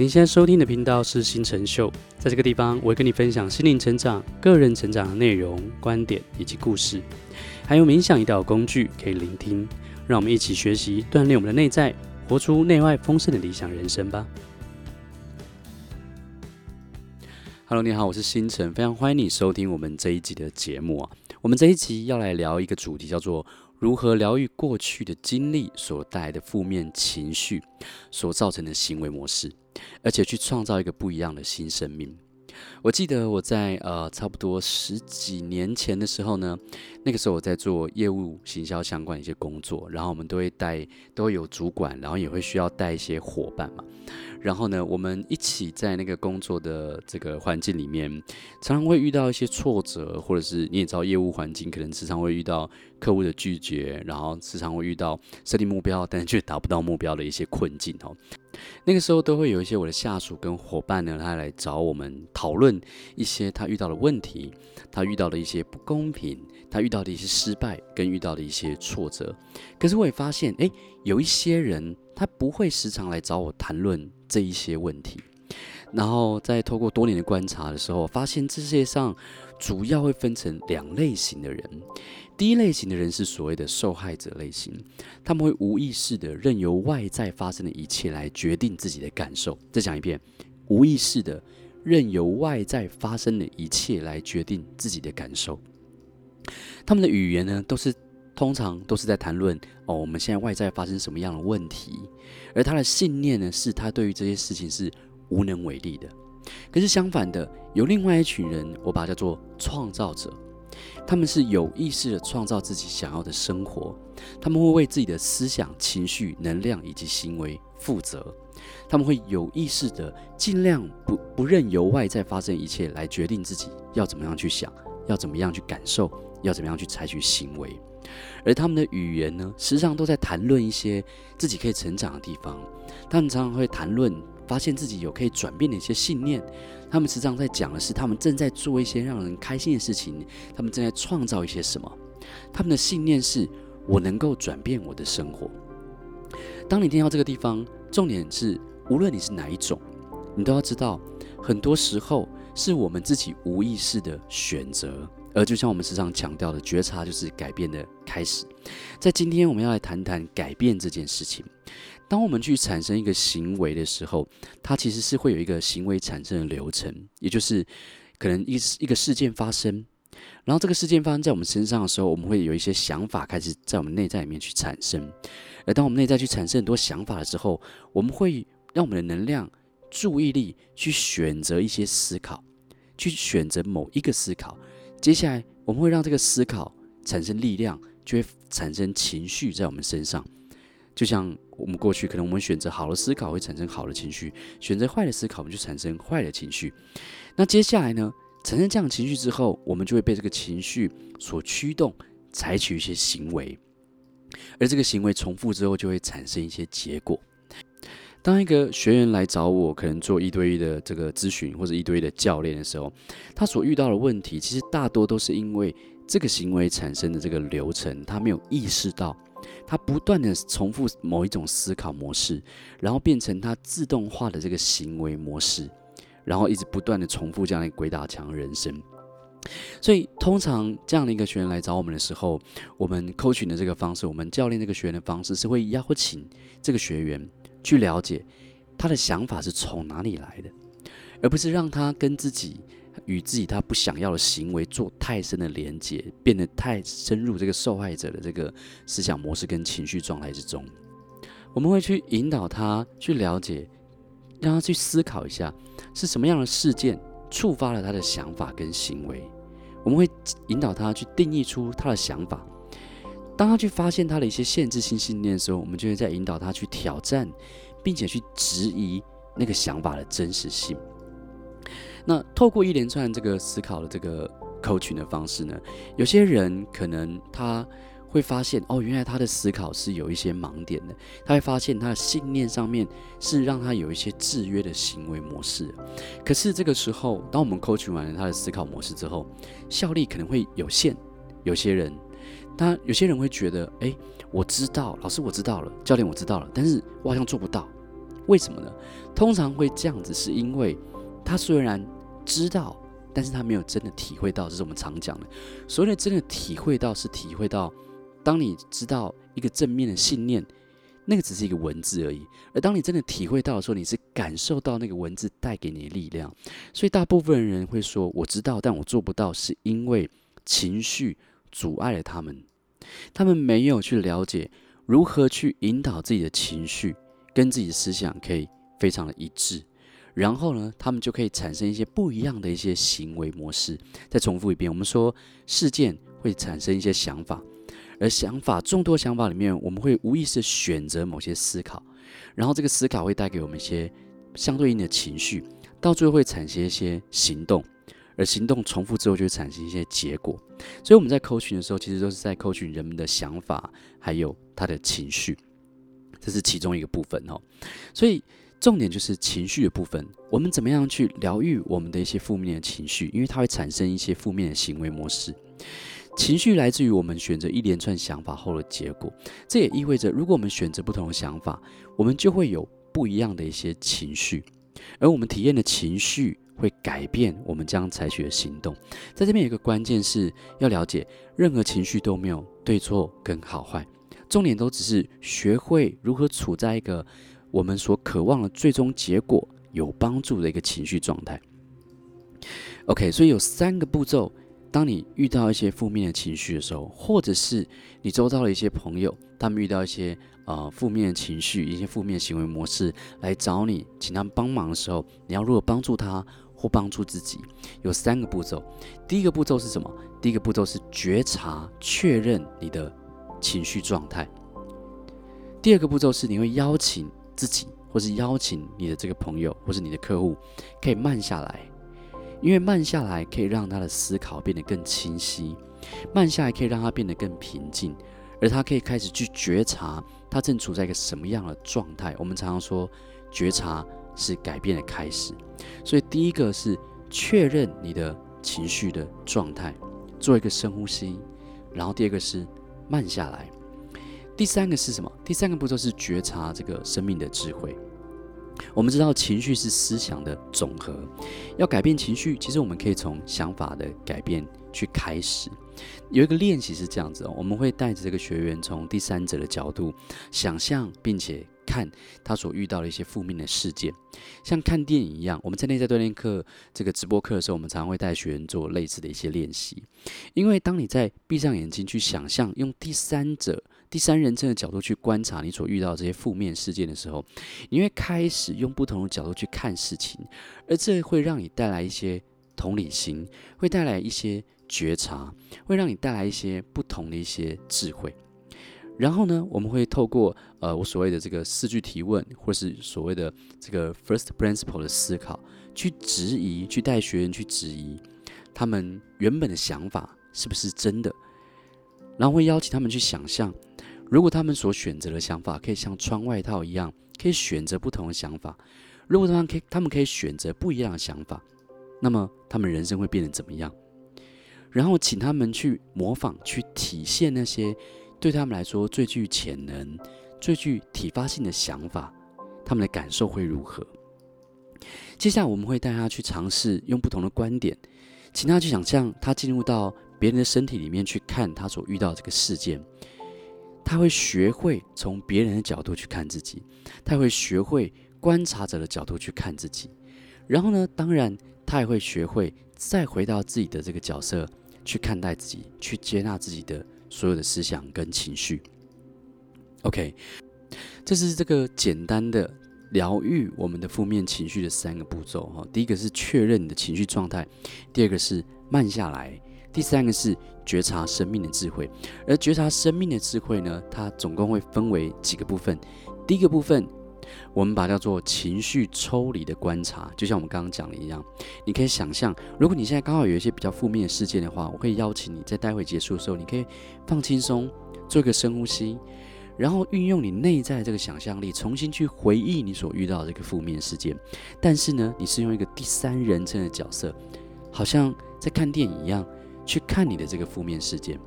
您现在收听的频道是星辰秀，在这个地方，我会跟你分享心灵成长、个人成长的内容、观点以及故事，还有冥想一道工具可以聆听。让我们一起学习，锻炼我们的内在，活出内外丰盛的理想人生吧。Hello，你好，我是星辰，非常欢迎你收听我们这一集的节目啊。我们这一集要来聊一个主题，叫做如何疗愈过去的经历所带来的负面情绪所造成的行为模式。而且去创造一个不一样的新生命。我记得我在呃差不多十几年前的时候呢，那个时候我在做业务行销相关的一些工作，然后我们都会带，都会有主管，然后也会需要带一些伙伴嘛。然后呢，我们一起在那个工作的这个环境里面，常常会遇到一些挫折，或者是你也知道，业务环境可能时常会遇到客户的拒绝，然后时常会遇到设定目标，但却达不到目标的一些困境哦。那个时候都会有一些我的下属跟伙伴呢，他来找我们讨论一些他遇到的问题，他遇到的一些不公平，他遇到的一些失败跟遇到的一些挫折。可是我也发现，诶，有一些人他不会时常来找我谈论这一些问题。然后在透过多年的观察的时候，发现这世界上主要会分成两类型的人。第一类型的人是所谓的受害者类型，他们会无意识的任由外在发生的一切来决定自己的感受。再讲一遍，无意识的任由外在发生的一切来决定自己的感受。他们的语言呢，都是通常都是在谈论哦，我们现在外在发生什么样的问题，而他的信念呢，是他对于这些事情是无能为力的。可是相反的，有另外一群人，我把它叫做创造者。他们是有意识的创造自己想要的生活，他们会为自己的思想、情绪、能量以及行为负责。他们会有意识的尽量不不任由外在发生一切来决定自己要怎么样去想，要怎么样去感受，要怎么样去采取行为。而他们的语言呢，时常都在谈论一些自己可以成长的地方。他们常常会谈论。发现自己有可以转变的一些信念，他们时常在讲的是他们正在做一些让人开心的事情，他们正在创造一些什么。他们的信念是：我能够转变我的生活。当你听到这个地方，重点是，无论你是哪一种，你都要知道，很多时候是我们自己无意识的选择。而就像我们时常强调的，觉察就是改变的开始。在今天，我们要来谈谈改变这件事情。当我们去产生一个行为的时候，它其实是会有一个行为产生的流程，也就是可能一一个事件发生，然后这个事件发生在我们身上的时候，我们会有一些想法开始在我们内在里面去产生。而当我们内在去产生很多想法的时候，我们会让我们的能量、注意力去选择一些思考，去选择某一个思考。接下来，我们会让这个思考产生力量，就会产生情绪在我们身上。就像我们过去，可能我们选择好的思考会产生好的情绪，选择坏的思考，我们就产生坏的情绪。那接下来呢，产生这样情绪之后，我们就会被这个情绪所驱动，采取一些行为。而这个行为重复之后，就会产生一些结果。当一个学员来找我，可能做一对一的这个咨询或者一对一的教练的时候，他所遇到的问题，其实大多都是因为这个行为产生的这个流程，他没有意识到。他不断的重复某一种思考模式，然后变成他自动化的这个行为模式，然后一直不断的重复这样的鬼打墙人生。所以，通常这样的一个学员来找我们的时候，我们 coaching 的这个方式，我们教练这个学员的方式，是会邀请这个学员去了解他的想法是从哪里来的，而不是让他跟自己。与自己他不想要的行为做太深的连接，变得太深入这个受害者的这个思想模式跟情绪状态之中。我们会去引导他去了解，让他去思考一下是什么样的事件触发了他的想法跟行为。我们会引导他去定义出他的想法。当他去发现他的一些限制性信念的时候，我们就会再引导他去挑战，并且去质疑那个想法的真实性。那透过一连串这个思考的这个 coaching 的方式呢，有些人可能他会发现哦，原来他的思考是有一些盲点的，他会发现他的信念上面是让他有一些制约的行为模式。可是这个时候，当我们 coaching 完了他的思考模式之后，效力可能会有限。有些人，他有些人会觉得，哎，我知道，老师我知道了，教练我知道了，但是我好像做不到。为什么呢？通常会这样子，是因为他虽然知道，但是他没有真的体会到，这是我们常讲的。所谓的真的体会到，是体会到，当你知道一个正面的信念，那个只是一个文字而已；而当你真的体会到的时候，你是感受到那个文字带给你的力量。所以大部分人会说：“我知道，但我做不到”，是因为情绪阻碍了他们。他们没有去了解如何去引导自己的情绪跟自己的思想可以非常的一致。然后呢，他们就可以产生一些不一样的一些行为模式。再重复一遍，我们说事件会产生一些想法，而想法众多想法里面，我们会无意识选择某些思考，然后这个思考会带给我们一些相对应的情绪，到最后会产生一些行动，而行动重复之后就会产生一些结果。所以我们在扣群的时候，其实都是在 coaching 人们的想法，还有他的情绪，这是其中一个部分哦。所以。重点就是情绪的部分，我们怎么样去疗愈我们的一些负面的情绪？因为它会产生一些负面的行为模式。情绪来自于我们选择一连串想法后的结果，这也意味着，如果我们选择不同的想法，我们就会有不一样的一些情绪，而我们体验的情绪会改变我们将采取的行动。在这边有一个关键是要了解，任何情绪都没有对错跟好坏，重点都只是学会如何处在一个。我们所渴望的最终结果有帮助的一个情绪状态。OK，所以有三个步骤。当你遇到一些负面的情绪的时候，或者是你周遭的一些朋友，他们遇到一些呃负面的情绪、一些负面行为模式来找你，请他们帮忙的时候，你要如何帮助他或帮助自己？有三个步骤。第一个步骤是什么？第一个步骤是觉察、确认你的情绪状态。第二个步骤是你会邀请。自己，或是邀请你的这个朋友，或是你的客户，可以慢下来，因为慢下来可以让他的思考变得更清晰，慢下来可以让他变得更平静，而他可以开始去觉察他正处在一个什么样的状态。我们常常说，觉察是改变的开始，所以第一个是确认你的情绪的状态，做一个深呼吸，然后第二个是慢下来。第三个是什么？第三个步骤是觉察这个生命的智慧。我们知道情绪是思想的总和，要改变情绪，其实我们可以从想法的改变去开始。有一个练习是这样子哦，我们会带着这个学员从第三者的角度想象，并且看他所遇到的一些负面的事件，像看电影一样。我们在内在锻炼课这个直播课的时候，我们常常会带学员做类似的一些练习。因为当你在闭上眼睛去想象，用第三者。第三人称的角度去观察你所遇到这些负面事件的时候，你会开始用不同的角度去看事情，而这会让你带来一些同理心，会带来一些觉察，会让你带来一些不同的一些智慧。然后呢，我们会透过呃我所谓的这个四句提问，或是所谓的这个 first principle 的思考，去质疑，去带学员去质疑他们原本的想法是不是真的，然后会邀请他们去想象。如果他们所选择的想法可以像穿外套一样，可以选择不同的想法；如果他们可以，他们可以选择不一样的想法，那么他们人生会变得怎么样？然后请他们去模仿、去体现那些对他们来说最具潜能、最具启发性的想法，他们的感受会如何？接下来我们会带他去尝试用不同的观点，请他去想象他进入到别人的身体里面去看他所遇到这个事件。他会学会从别人的角度去看自己，他会学会观察者的角度去看自己，然后呢，当然他也会学会再回到自己的这个角色去看待自己，去接纳自己的所有的思想跟情绪。OK，这是这个简单的疗愈我们的负面情绪的三个步骤哈。第一个是确认你的情绪状态，第二个是慢下来。第三个是觉察生命的智慧，而觉察生命的智慧呢，它总共会分为几个部分。第一个部分，我们把它叫做情绪抽离的观察，就像我们刚刚讲的一样。你可以想象，如果你现在刚好有一些比较负面的事件的话，我会邀请你在待会结束的时候，你可以放轻松，做一个深呼吸，然后运用你内在的这个想象力，重新去回忆你所遇到的这个负面事件。但是呢，你是用一个第三人称的角色，好像在看电影一样。去看你的这个负面事件，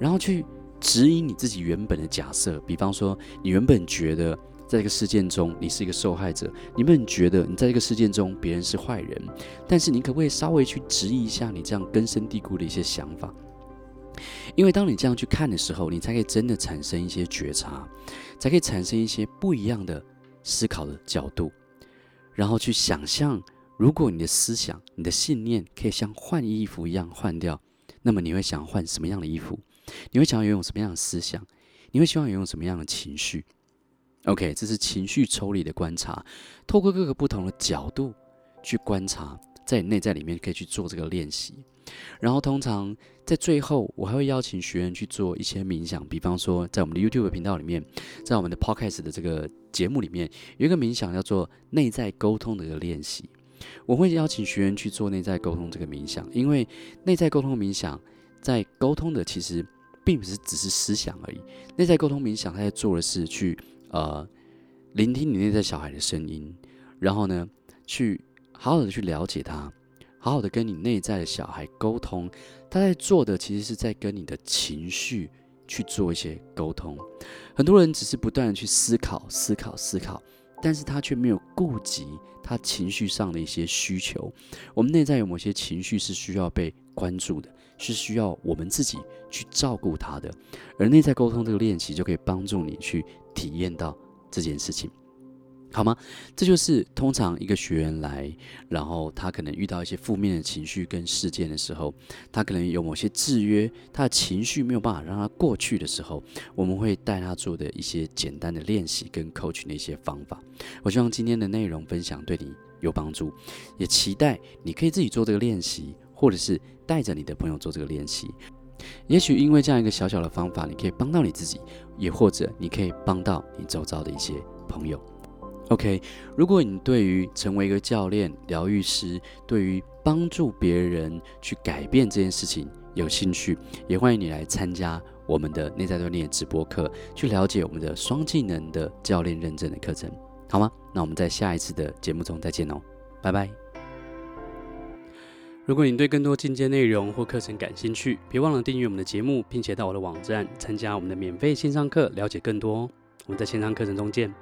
然后去指引你自己原本的假设。比方说，你原本觉得在这个事件中，你是一个受害者，你们觉得你在这个事件中别人是坏人，但是你可不可以稍微去质疑一下你这样根深蒂固的一些想法？因为当你这样去看的时候，你才可以真的产生一些觉察，才可以产生一些不一样的思考的角度，然后去想象，如果你的思想、你的信念可以像换衣服一样换掉，那么你会想换什么样的衣服？你会想要拥有什么样的思想？你会希望拥有什么样的情绪？OK，这是情绪抽离的观察，透过各个不同的角度去观察，在内在里面可以去做这个练习。然后通常在最后，我还会邀请学员去做一些冥想，比方说在我们的 YouTube 频道里面，在我们的 Podcast 的这个节目里面，有一个冥想叫做内在沟通的一个练习。我会邀请学员去做内在沟通这个冥想，因为内在沟通冥想在沟通的其实并不是只是思想而已。内在沟通冥想，他在做的是去呃聆听你内在小孩的声音，然后呢，去好好的去了解他。好好的跟你内在的小孩沟通，他在做的其实是在跟你的情绪去做一些沟通。很多人只是不断的去思考、思考、思考，但是他却没有顾及他情绪上的一些需求。我们内在有某些情绪是需要被关注的，是需要我们自己去照顾他的。而内在沟通这个练习就可以帮助你去体验到这件事情。好吗？这就是通常一个学员来，然后他可能遇到一些负面的情绪跟事件的时候，他可能有某些制约，他的情绪没有办法让他过去的时候，我们会带他做的一些简单的练习跟 coach 的一些方法。我希望今天的内容分享对你有帮助，也期待你可以自己做这个练习，或者是带着你的朋友做这个练习。也许因为这样一个小小的方法，你可以帮到你自己，也或者你可以帮到你周遭的一些朋友。OK，如果你对于成为一个教练、疗愈师，对于帮助别人去改变这件事情有兴趣，也欢迎你来参加我们的内在锻炼直播课，去了解我们的双技能的教练认证的课程，好吗？那我们在下一次的节目中再见哦，拜拜。如果你对更多进阶内容或课程感兴趣，别忘了订阅我们的节目，并且到我的网站参加我们的免费线上课，了解更多哦。我们在线上课程中见。